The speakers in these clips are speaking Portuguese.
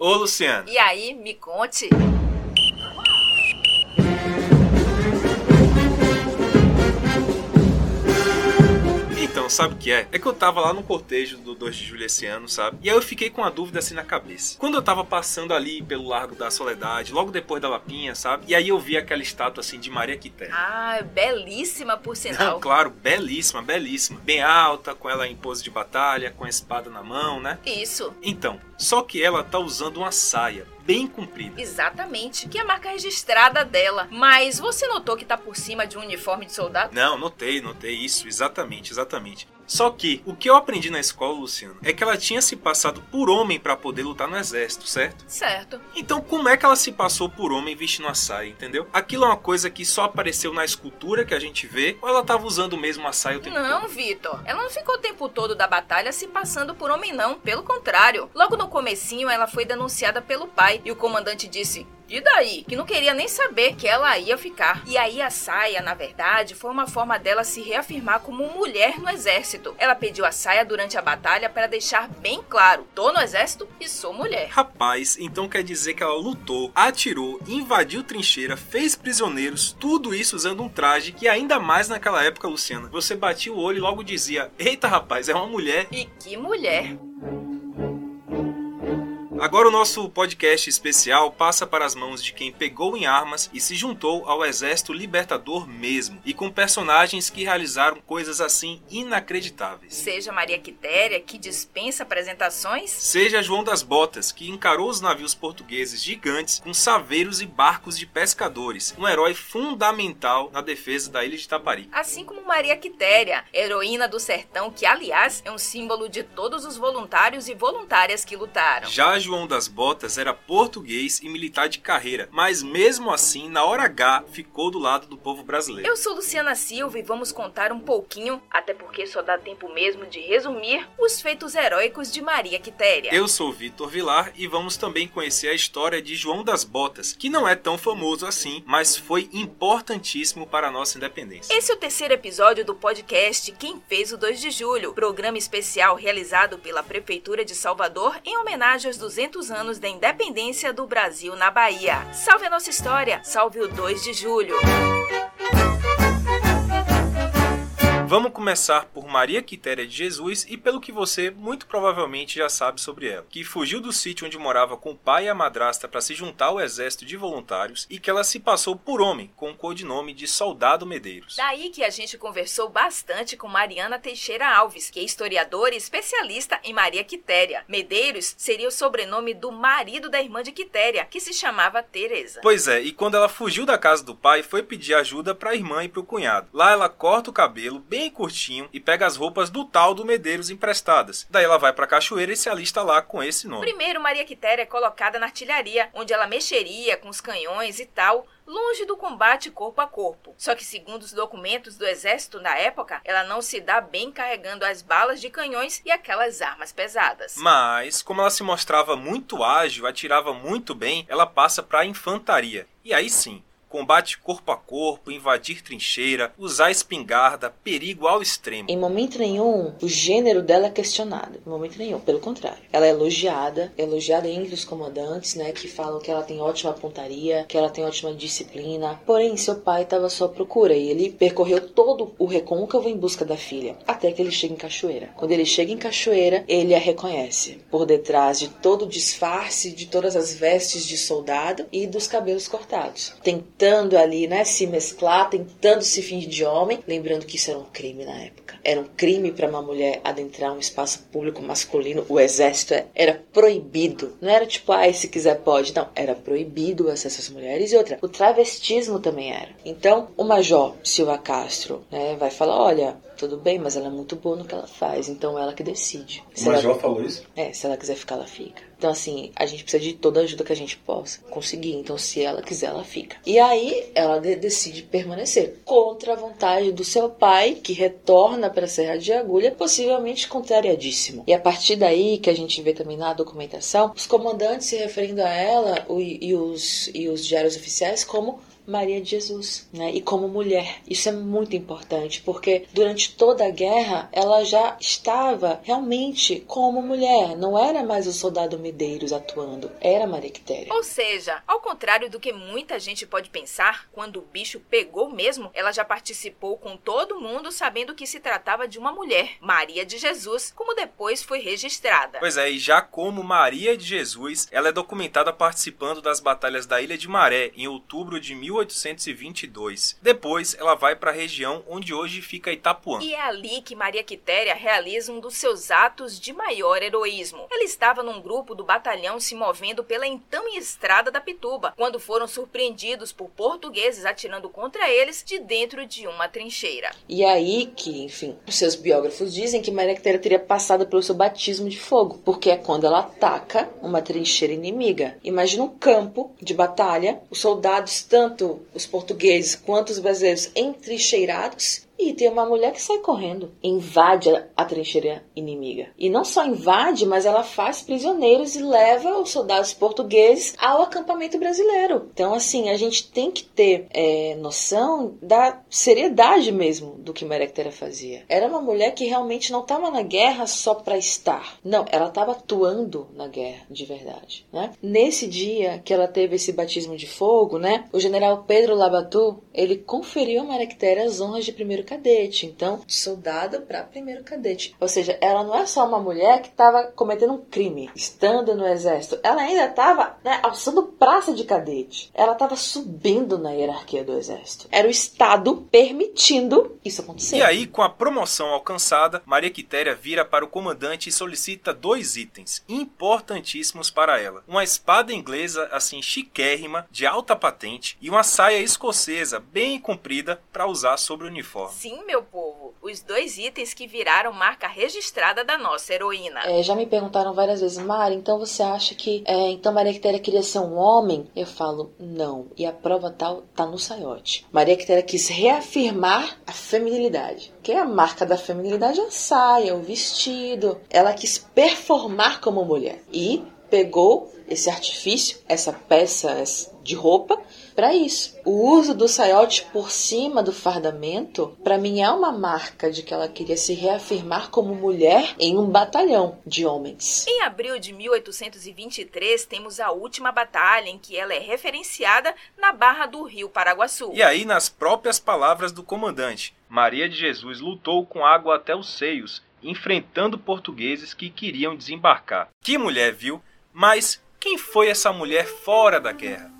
Ô, Luciano. E aí, me conte. Sabe o que é? É que eu tava lá no cortejo do 2 de julho esse ano, sabe? E aí eu fiquei com uma dúvida assim na cabeça. Quando eu tava passando ali pelo Largo da Soledade, logo depois da Lapinha, sabe? E aí eu vi aquela estátua assim de Maria Quitéria. Ah, belíssima por sinal. Não, claro, belíssima, belíssima. Bem alta, com ela em pose de batalha, com a espada na mão, né? Isso. Então, só que ela tá usando uma saia bem comprida. Exatamente, que é a marca registrada dela. Mas você notou que tá por cima de um uniforme de soldado? Não, notei, notei isso, exatamente, exatamente. Só que o que eu aprendi na escola, Luciano, é que ela tinha se passado por homem para poder lutar no exército, certo? Certo. Então, como é que ela se passou por homem vestindo a saia, entendeu? Aquilo é uma coisa que só apareceu na escultura que a gente vê, ou ela tava usando mesmo a saia o tempo Não, todo? Vitor. Ela não ficou o tempo todo da batalha se passando por homem, não. Pelo contrário. Logo no comecinho, ela foi denunciada pelo pai e o comandante disse: e daí? Que não queria nem saber que ela ia ficar. E aí a saia, na verdade, foi uma forma dela se reafirmar como mulher no exército. Ela pediu a saia durante a batalha para deixar bem claro: tô no exército e sou mulher. Rapaz, então quer dizer que ela lutou, atirou, invadiu trincheira, fez prisioneiros, tudo isso usando um traje que ainda mais naquela época, Luciana, você batia o olho e logo dizia: "Eita, rapaz, é uma mulher". E que mulher! Agora o nosso podcast especial passa para as mãos de quem pegou em armas e se juntou ao exército libertador mesmo, e com personagens que realizaram coisas assim inacreditáveis. Seja Maria Quitéria, que dispensa apresentações, Seja João das Botas, que encarou os navios portugueses gigantes com saveiros e barcos de pescadores, um herói fundamental na defesa da ilha de Taparica. assim como Maria Quitéria, heroína do sertão, que aliás é um símbolo de todos os voluntários e voluntárias que lutaram. Já João das Botas era português e militar de carreira, mas mesmo assim, na hora H, ficou do lado do povo brasileiro. Eu sou Luciana Silva e vamos contar um pouquinho, até porque só dá tempo mesmo de resumir, os feitos heróicos de Maria Quitéria. Eu sou Vitor Vilar e vamos também conhecer a história de João das Botas, que não é tão famoso assim, mas foi importantíssimo para a nossa independência. Esse é o terceiro episódio do podcast Quem Fez o 2 de Julho, programa especial realizado pela Prefeitura de Salvador em homenagem aos 200 anos da independência do Brasil na Bahia. Salve a nossa história, salve o 2 de Julho. Vamos começar por Maria Quitéria de Jesus e pelo que você muito provavelmente já sabe sobre ela, que fugiu do sítio onde morava com o pai e a madrasta para se juntar ao exército de voluntários e que ela se passou por homem com o codinome de Soldado Medeiros. Daí que a gente conversou bastante com Mariana Teixeira Alves, que é historiadora e especialista em Maria Quitéria. Medeiros seria o sobrenome do marido da irmã de Quitéria, que se chamava Teresa. Pois é, e quando ela fugiu da casa do pai, foi pedir ajuda para a irmã e para o cunhado. Lá ela corta o cabelo bem curtinho e pega as roupas do tal do Medeiros emprestadas. Daí ela vai para a cachoeira e se alista lá com esse nome. Primeiro, Maria Quitéria é colocada na artilharia, onde ela mexeria com os canhões e tal, longe do combate corpo a corpo. Só que, segundo os documentos do exército na época, ela não se dá bem carregando as balas de canhões e aquelas armas pesadas. Mas, como ela se mostrava muito ágil, atirava muito bem, ela passa para a infantaria. E aí sim, combate corpo a corpo, invadir trincheira, usar espingarda, perigo ao extremo. Em momento nenhum, o gênero dela é questionado. Em momento nenhum, pelo contrário. Ela é elogiada, elogiada entre os comandantes, né, que falam que ela tem ótima pontaria, que ela tem ótima disciplina. Porém, seu pai estava à sua procura e ele percorreu todo o recôncavo em busca da filha, até que ele chega em Cachoeira. Quando ele chega em Cachoeira, ele a reconhece por detrás de todo o disfarce, de todas as vestes de soldado e dos cabelos cortados. Tentando ali, né, se mesclar, tentando se fingir de homem, lembrando que isso era um crime na época. Era um crime para uma mulher adentrar um espaço público masculino. O exército era proibido. Não era tipo, ai, se quiser pode. Não, era proibido o acesso às mulheres. E outra, o travestismo também era. Então, o major Silva Castro, né, vai falar, olha, tudo bem, mas ela é muito boa no que ela faz, então ela que decide. O Se ela- Major falou isso? é, se ela quiser ficar, ela fica. Então, assim, a gente precisa de toda a ajuda que a gente possa conseguir. Então, se ela quiser, ela fica. E aí, ela de- decide permanecer contra a vontade do seu pai, que retorna para a Serra de Agulha, possivelmente contrariadíssimo. E a partir daí, que a gente vê também na documentação, os comandantes se referindo a ela e, os, e os diários oficiais como Maria de Jesus, né? E como mulher. Isso é muito importante, porque durante toda a guerra ela já estava realmente como mulher, não era mais o soldado Medeiros atuando, era Maria Quitéria. Ou seja, ao contrário do que muita gente pode pensar, quando o bicho pegou mesmo, ela já participou com todo mundo sabendo que se tratava de uma mulher, Maria de Jesus, como depois foi registrada. Pois é, e já como Maria de Jesus, ela é documentada participando das batalhas da Ilha de Maré em outubro de 1822. Depois, ela vai para a região onde hoje fica Itapuã. E é ali que Maria Quitéria realiza um dos seus atos de maior heroísmo. Ela estava num grupo do batalhão se movendo pela então estrada da Pituba, quando foram surpreendidos por portugueses atirando contra eles de dentro de uma trincheira. E aí que, enfim, os seus biógrafos dizem que Maria Quitéria teria passado pelo seu batismo de fogo, porque é quando ela ataca uma trincheira inimiga. Imagina um campo de batalha, os soldados, tanto os portugueses quanto os brasileiros, entrincheirados e tem uma mulher que sai correndo, invade a trincheira inimiga. E não só invade, mas ela faz prisioneiros e leva os soldados portugueses ao acampamento brasileiro. Então, assim, a gente tem que ter é, noção da seriedade mesmo do que Quitéria fazia. Era uma mulher que realmente não estava na guerra só para estar. Não, ela estava atuando na guerra, de verdade. Né? Nesse dia que ela teve esse batismo de fogo, né, o general Pedro Labatu, ele conferiu a Quitéria as honras de primeiro cadete. Então, soldado para primeiro cadete. Ou seja, ela não é só uma mulher que estava cometendo um crime, estando no exército. Ela ainda estava né, alçando praça de cadete. Ela estava subindo na hierarquia do exército. Era o Estado permitindo isso acontecer. E aí, com a promoção alcançada, Maria Quitéria vira para o comandante e solicita dois itens importantíssimos para ela: uma espada inglesa assim chiquérrima, de alta patente, e uma saia escocesa bem comprida para usar sobre o uniforme. Sim, meu povo, os dois itens que viraram marca registrada da nossa heroína. É, já me perguntaram várias vezes, Mari, então você acha que é, então Maria Quitéria queria ser um homem? Eu falo, não. E a prova tal tá no saiote. Maria Quitéria quis reafirmar a feminilidade. Que a marca da feminilidade é a saia, o vestido. Ela quis performar como mulher. E pegou esse artifício, essa peça de roupa, para isso. O uso do saiote por cima do fardamento, para mim, é uma marca de que ela queria se reafirmar como mulher em um batalhão de homens. Em abril de 1823, temos a última batalha em que ela é referenciada na Barra do Rio Paraguaçu. E aí, nas próprias palavras do comandante, Maria de Jesus lutou com água até os seios, enfrentando portugueses que queriam desembarcar. Que mulher, viu? Mas quem foi essa mulher fora da guerra?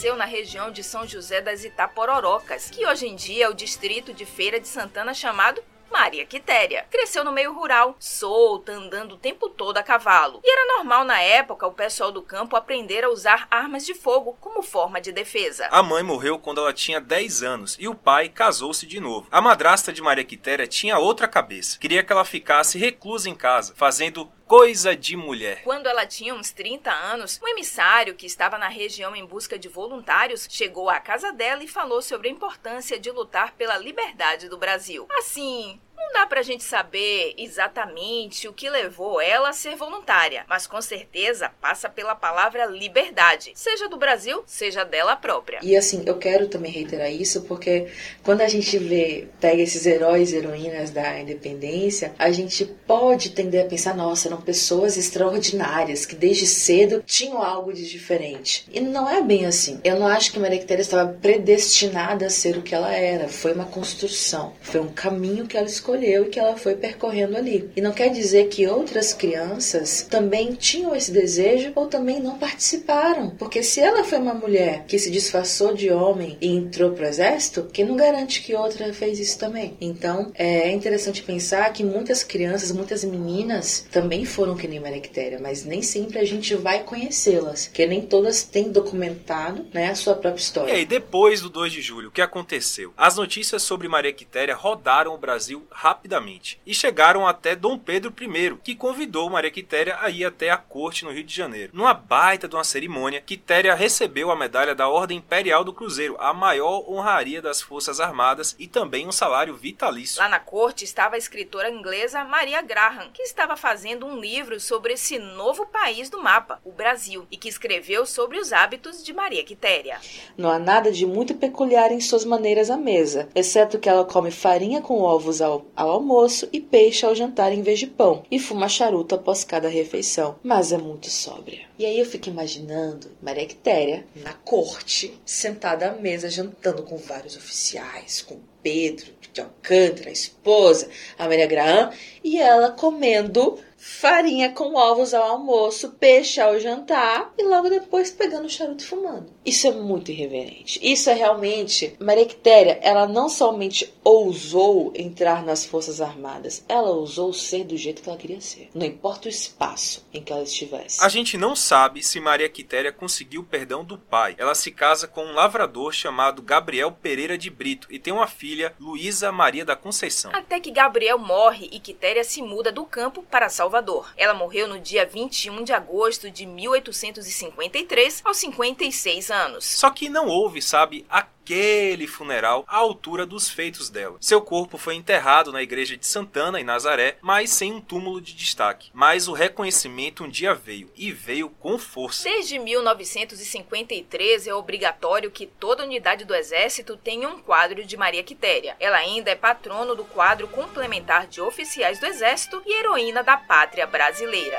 Nasceu na região de São José das Itapororocas, que hoje em dia é o distrito de Feira de Santana chamado Maria Quitéria. Cresceu no meio rural, solta, andando o tempo todo a cavalo. E era normal na época o pessoal do campo aprender a usar armas de fogo como forma de defesa. A mãe morreu quando ela tinha 10 anos e o pai casou-se de novo. A madrasta de Maria Quitéria tinha outra cabeça. Queria que ela ficasse reclusa em casa, fazendo coisa de mulher. Quando ela tinha uns 30 anos, um emissário que estava na região em busca de voluntários chegou à casa dela e falou sobre a importância de lutar pela liberdade do Brasil. Assim, não dá pra gente saber exatamente o que levou ela a ser voluntária, mas com certeza passa pela palavra liberdade, seja do Brasil, seja dela própria. E assim, eu quero também reiterar isso porque quando a gente vê, pega esses heróis e heroínas da independência, a gente pode tender a pensar, nossa, eram pessoas extraordinárias que desde cedo tinham algo de diferente. E não é bem assim. Eu não acho que Maria Quitéria estava predestinada a ser o que ela era. Foi uma construção, foi um caminho que ela escolheu e que ela foi percorrendo ali. E não quer dizer que outras crianças também tinham esse desejo ou também não participaram. Porque se ela foi uma mulher que se disfarçou de homem e entrou pro exército, quem não garante que outra fez isso também? Então é interessante pensar que muitas crianças, muitas meninas também foram que nem Quitéria, mas nem sempre a gente vai conhecê-las, que nem todas têm documentado né, a sua própria história. E aí, depois do 2 de julho, o que aconteceu? As notícias sobre Maria Quitéria rodaram o Brasil rapidamente e chegaram até Dom Pedro I, que convidou Maria Quitéria a ir até a corte no Rio de Janeiro. Numa baita de uma cerimônia, Quitéria recebeu a medalha da Ordem Imperial do Cruzeiro, a maior honraria das Forças Armadas e também um salário vitalício. Lá na corte estava a escritora inglesa Maria Graham, que estava fazendo um livro sobre esse novo país do mapa, o Brasil, e que escreveu sobre os hábitos de Maria Quitéria. Não há nada de muito peculiar em suas maneiras à mesa, exceto que ela come farinha com ovos ao, ao almoço e peixe ao jantar em vez de pão, e fuma charuto após cada refeição, mas é muito sóbria. E aí eu fico imaginando Maria Quitéria na corte, sentada à mesa, jantando com vários oficiais, com Pedro de Alcântara, a esposa, a Maria Graham, e ela comendo farinha com ovos ao almoço, peixe ao jantar e logo depois pegando o charuto e fumando. Isso é muito irreverente. Isso é realmente. Maria Quitéria, ela não somente ousou entrar nas Forças Armadas, ela ousou ser do jeito que ela queria ser. Não importa o espaço em que ela estivesse. A gente não sabe se Maria Quitéria conseguiu o perdão do pai. Ela se casa com um lavrador chamado Gabriel Pereira de Brito e tem uma filha, Luísa Maria da Conceição. Até que Gabriel morre e Quitéria se muda do campo para Salvador. Ela morreu no dia 21 de agosto de 1853, aos 56 anos. Só que não houve, sabe, aquele funeral à altura dos feitos dela. Seu corpo foi enterrado na igreja de Santana, em Nazaré, mas sem um túmulo de destaque. Mas o reconhecimento um dia veio, e veio com força. Desde 1953 é obrigatório que toda unidade do Exército tenha um quadro de Maria Quitéria. Ela ainda é patrono do quadro complementar de oficiais do Exército e heroína da pátria brasileira.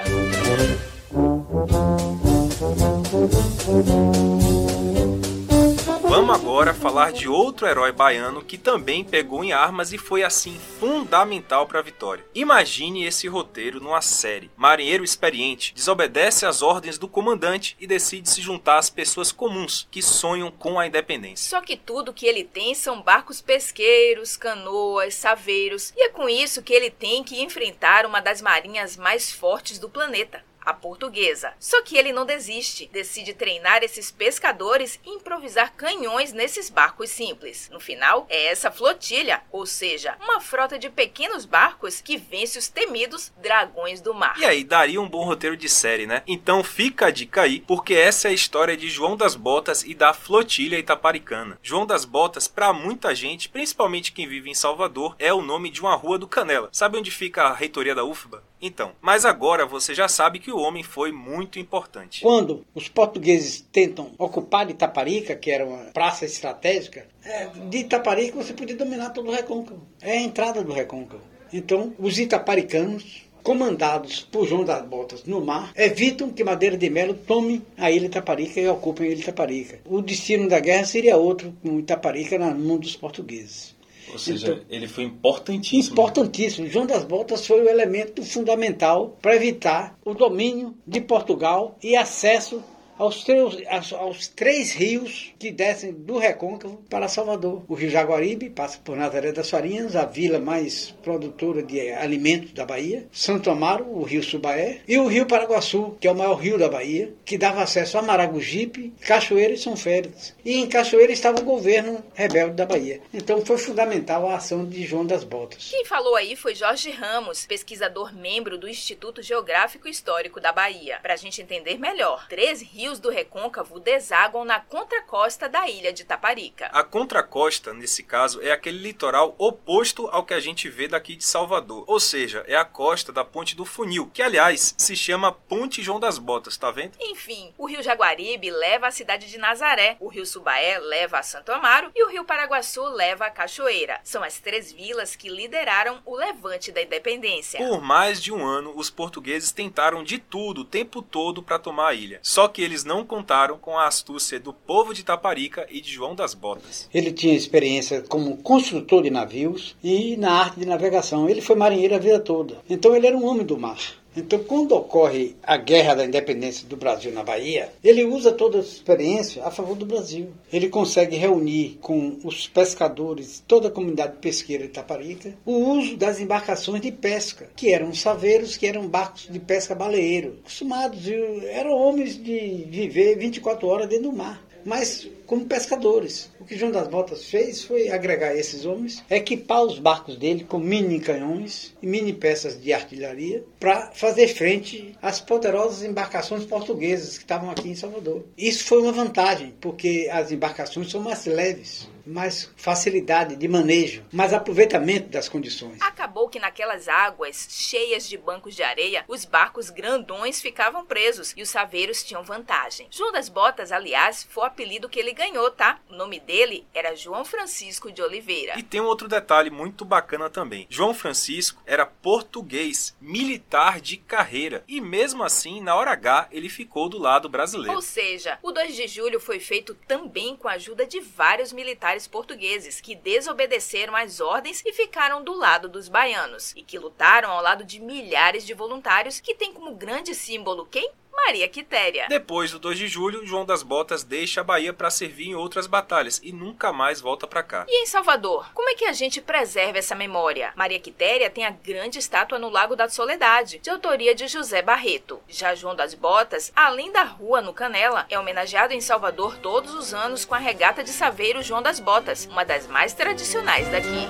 Vamos agora falar de outro herói baiano que também pegou em armas e foi assim fundamental para a vitória. Imagine esse roteiro numa série. Marinheiro experiente desobedece às ordens do comandante e decide se juntar às pessoas comuns que sonham com a independência. Só que tudo que ele tem são barcos pesqueiros, canoas, saveiros, e é com isso que ele tem que enfrentar uma das marinhas mais fortes do planeta a portuguesa. Só que ele não desiste, decide treinar esses pescadores e improvisar canhões nesses barcos simples. No final, é essa flotilha, ou seja, uma frota de pequenos barcos que vence os temidos dragões do mar. E aí, daria um bom roteiro de série, né? Então fica a dica aí, porque essa é a história de João das Botas e da flotilha itaparicana. João das Botas, para muita gente, principalmente quem vive em Salvador, é o nome de uma rua do Canela. Sabe onde fica a reitoria da UFBA? Então, mas agora você já sabe que o homem foi muito importante. Quando os portugueses tentam ocupar Itaparica, que era uma praça estratégica, é, de Itaparica você podia dominar todo o recôncavo. É a entrada do recôncavo. Então, os itaparicanos, comandados por João das Botas no mar, evitam que Madeira de Melo tome a ilha Itaparica e ocupem a ilha Itaparica. O destino da guerra seria outro, com Itaparica na mão dos portugueses. Ou seja, então, ele foi importantíssimo. Importantíssimo. João das Botas foi o elemento fundamental para evitar o domínio de Portugal e acesso aos três, aos, aos, três rios que descem do Recôncavo para Salvador. O rio Jaguaribe passa por Nazaré das Farinhas, a vila mais produtora de alimentos da Bahia, Santo Amaro, o rio Subaé, e o rio Paraguaçu, que é o maior rio da Bahia, que dava acesso a Maragogipe, Cachoeira e São Félix. E em Cachoeira estava o governo rebelde da Bahia. Então foi fundamental a ação de João das Botas. Quem falou aí foi Jorge Ramos, pesquisador membro do Instituto Geográfico Histórico da Bahia. Para a gente entender melhor, três rios rios do Recôncavo desaguam na contracosta da ilha de Taparica. A contracosta, nesse caso, é aquele litoral oposto ao que a gente vê daqui de Salvador. Ou seja, é a costa da Ponte do Funil, que aliás se chama Ponte João das Botas, tá vendo? Enfim, o rio Jaguaribe leva à cidade de Nazaré, o rio Subaé leva a Santo Amaro e o rio Paraguaçu leva a Cachoeira. São as três vilas que lideraram o levante da independência. Por mais de um ano, os portugueses tentaram de tudo o tempo todo para tomar a ilha. Só que eles não contaram com a astúcia do povo de Taparica e de João das Botas. Ele tinha experiência como construtor de navios e na arte de navegação. Ele foi marinheiro a vida toda. Então ele era um homem do mar. Então, quando ocorre a guerra da independência do Brasil na Bahia, ele usa toda a experiência a favor do Brasil. Ele consegue reunir com os pescadores, toda a comunidade pesqueira de Taparica, o uso das embarcações de pesca, que eram saveiros, que eram barcos de pesca baleeiro, acostumados, eram homens de viver 24 horas dentro do mar. Mas como pescadores. O que João das Botas fez foi agregar esses homens, equipar os barcos dele com mini canhões e mini peças de artilharia para fazer frente às poderosas embarcações portuguesas que estavam aqui em Salvador. Isso foi uma vantagem, porque as embarcações são mais leves mais facilidade de manejo, mais aproveitamento das condições. Acabou que naquelas águas cheias de bancos de areia, os barcos grandões ficavam presos e os saveiros tinham vantagem. João das Botas, aliás, foi o apelido que ele ganhou, tá? O nome dele era João Francisco de Oliveira. E tem um outro detalhe muito bacana também. João Francisco era português, militar de carreira, e mesmo assim, na hora H, ele ficou do lado brasileiro. Ou seja, o 2 de julho foi feito também com a ajuda de vários militares portugueses que desobedeceram às ordens e ficaram do lado dos baianos, e que lutaram ao lado de milhares de voluntários que têm como grande símbolo quem? Maria Quitéria. Depois do 2 de julho, João das Botas deixa a Bahia para servir em outras batalhas e nunca mais volta para cá. E em Salvador, como é que a gente preserva essa memória? Maria Quitéria tem a grande estátua no Lago da Soledade, de autoria de José Barreto. Já João das Botas, além da rua no Canela, é homenageado em Salvador todos os anos com a regata de saveiro João das Botas, uma das mais tradicionais daqui.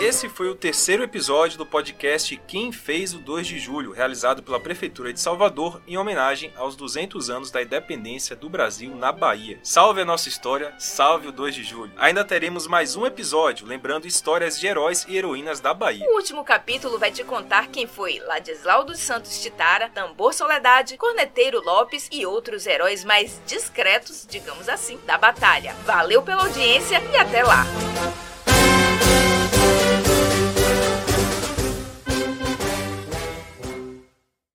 Esse foi o terceiro episódio do podcast Quem Fez o 2 de Julho, realizado pela Prefeitura de Salvador em homenagem aos 200 anos da independência do Brasil na Bahia. Salve a nossa história, salve o 2 de julho. Ainda teremos mais um episódio, lembrando histórias de heróis e heroínas da Bahia. O último capítulo vai te contar quem foi Ladislau dos Santos Titara, Tambor Soledade, Corneteiro Lopes e outros heróis mais discretos, digamos assim, da batalha. Valeu pela audiência e até lá!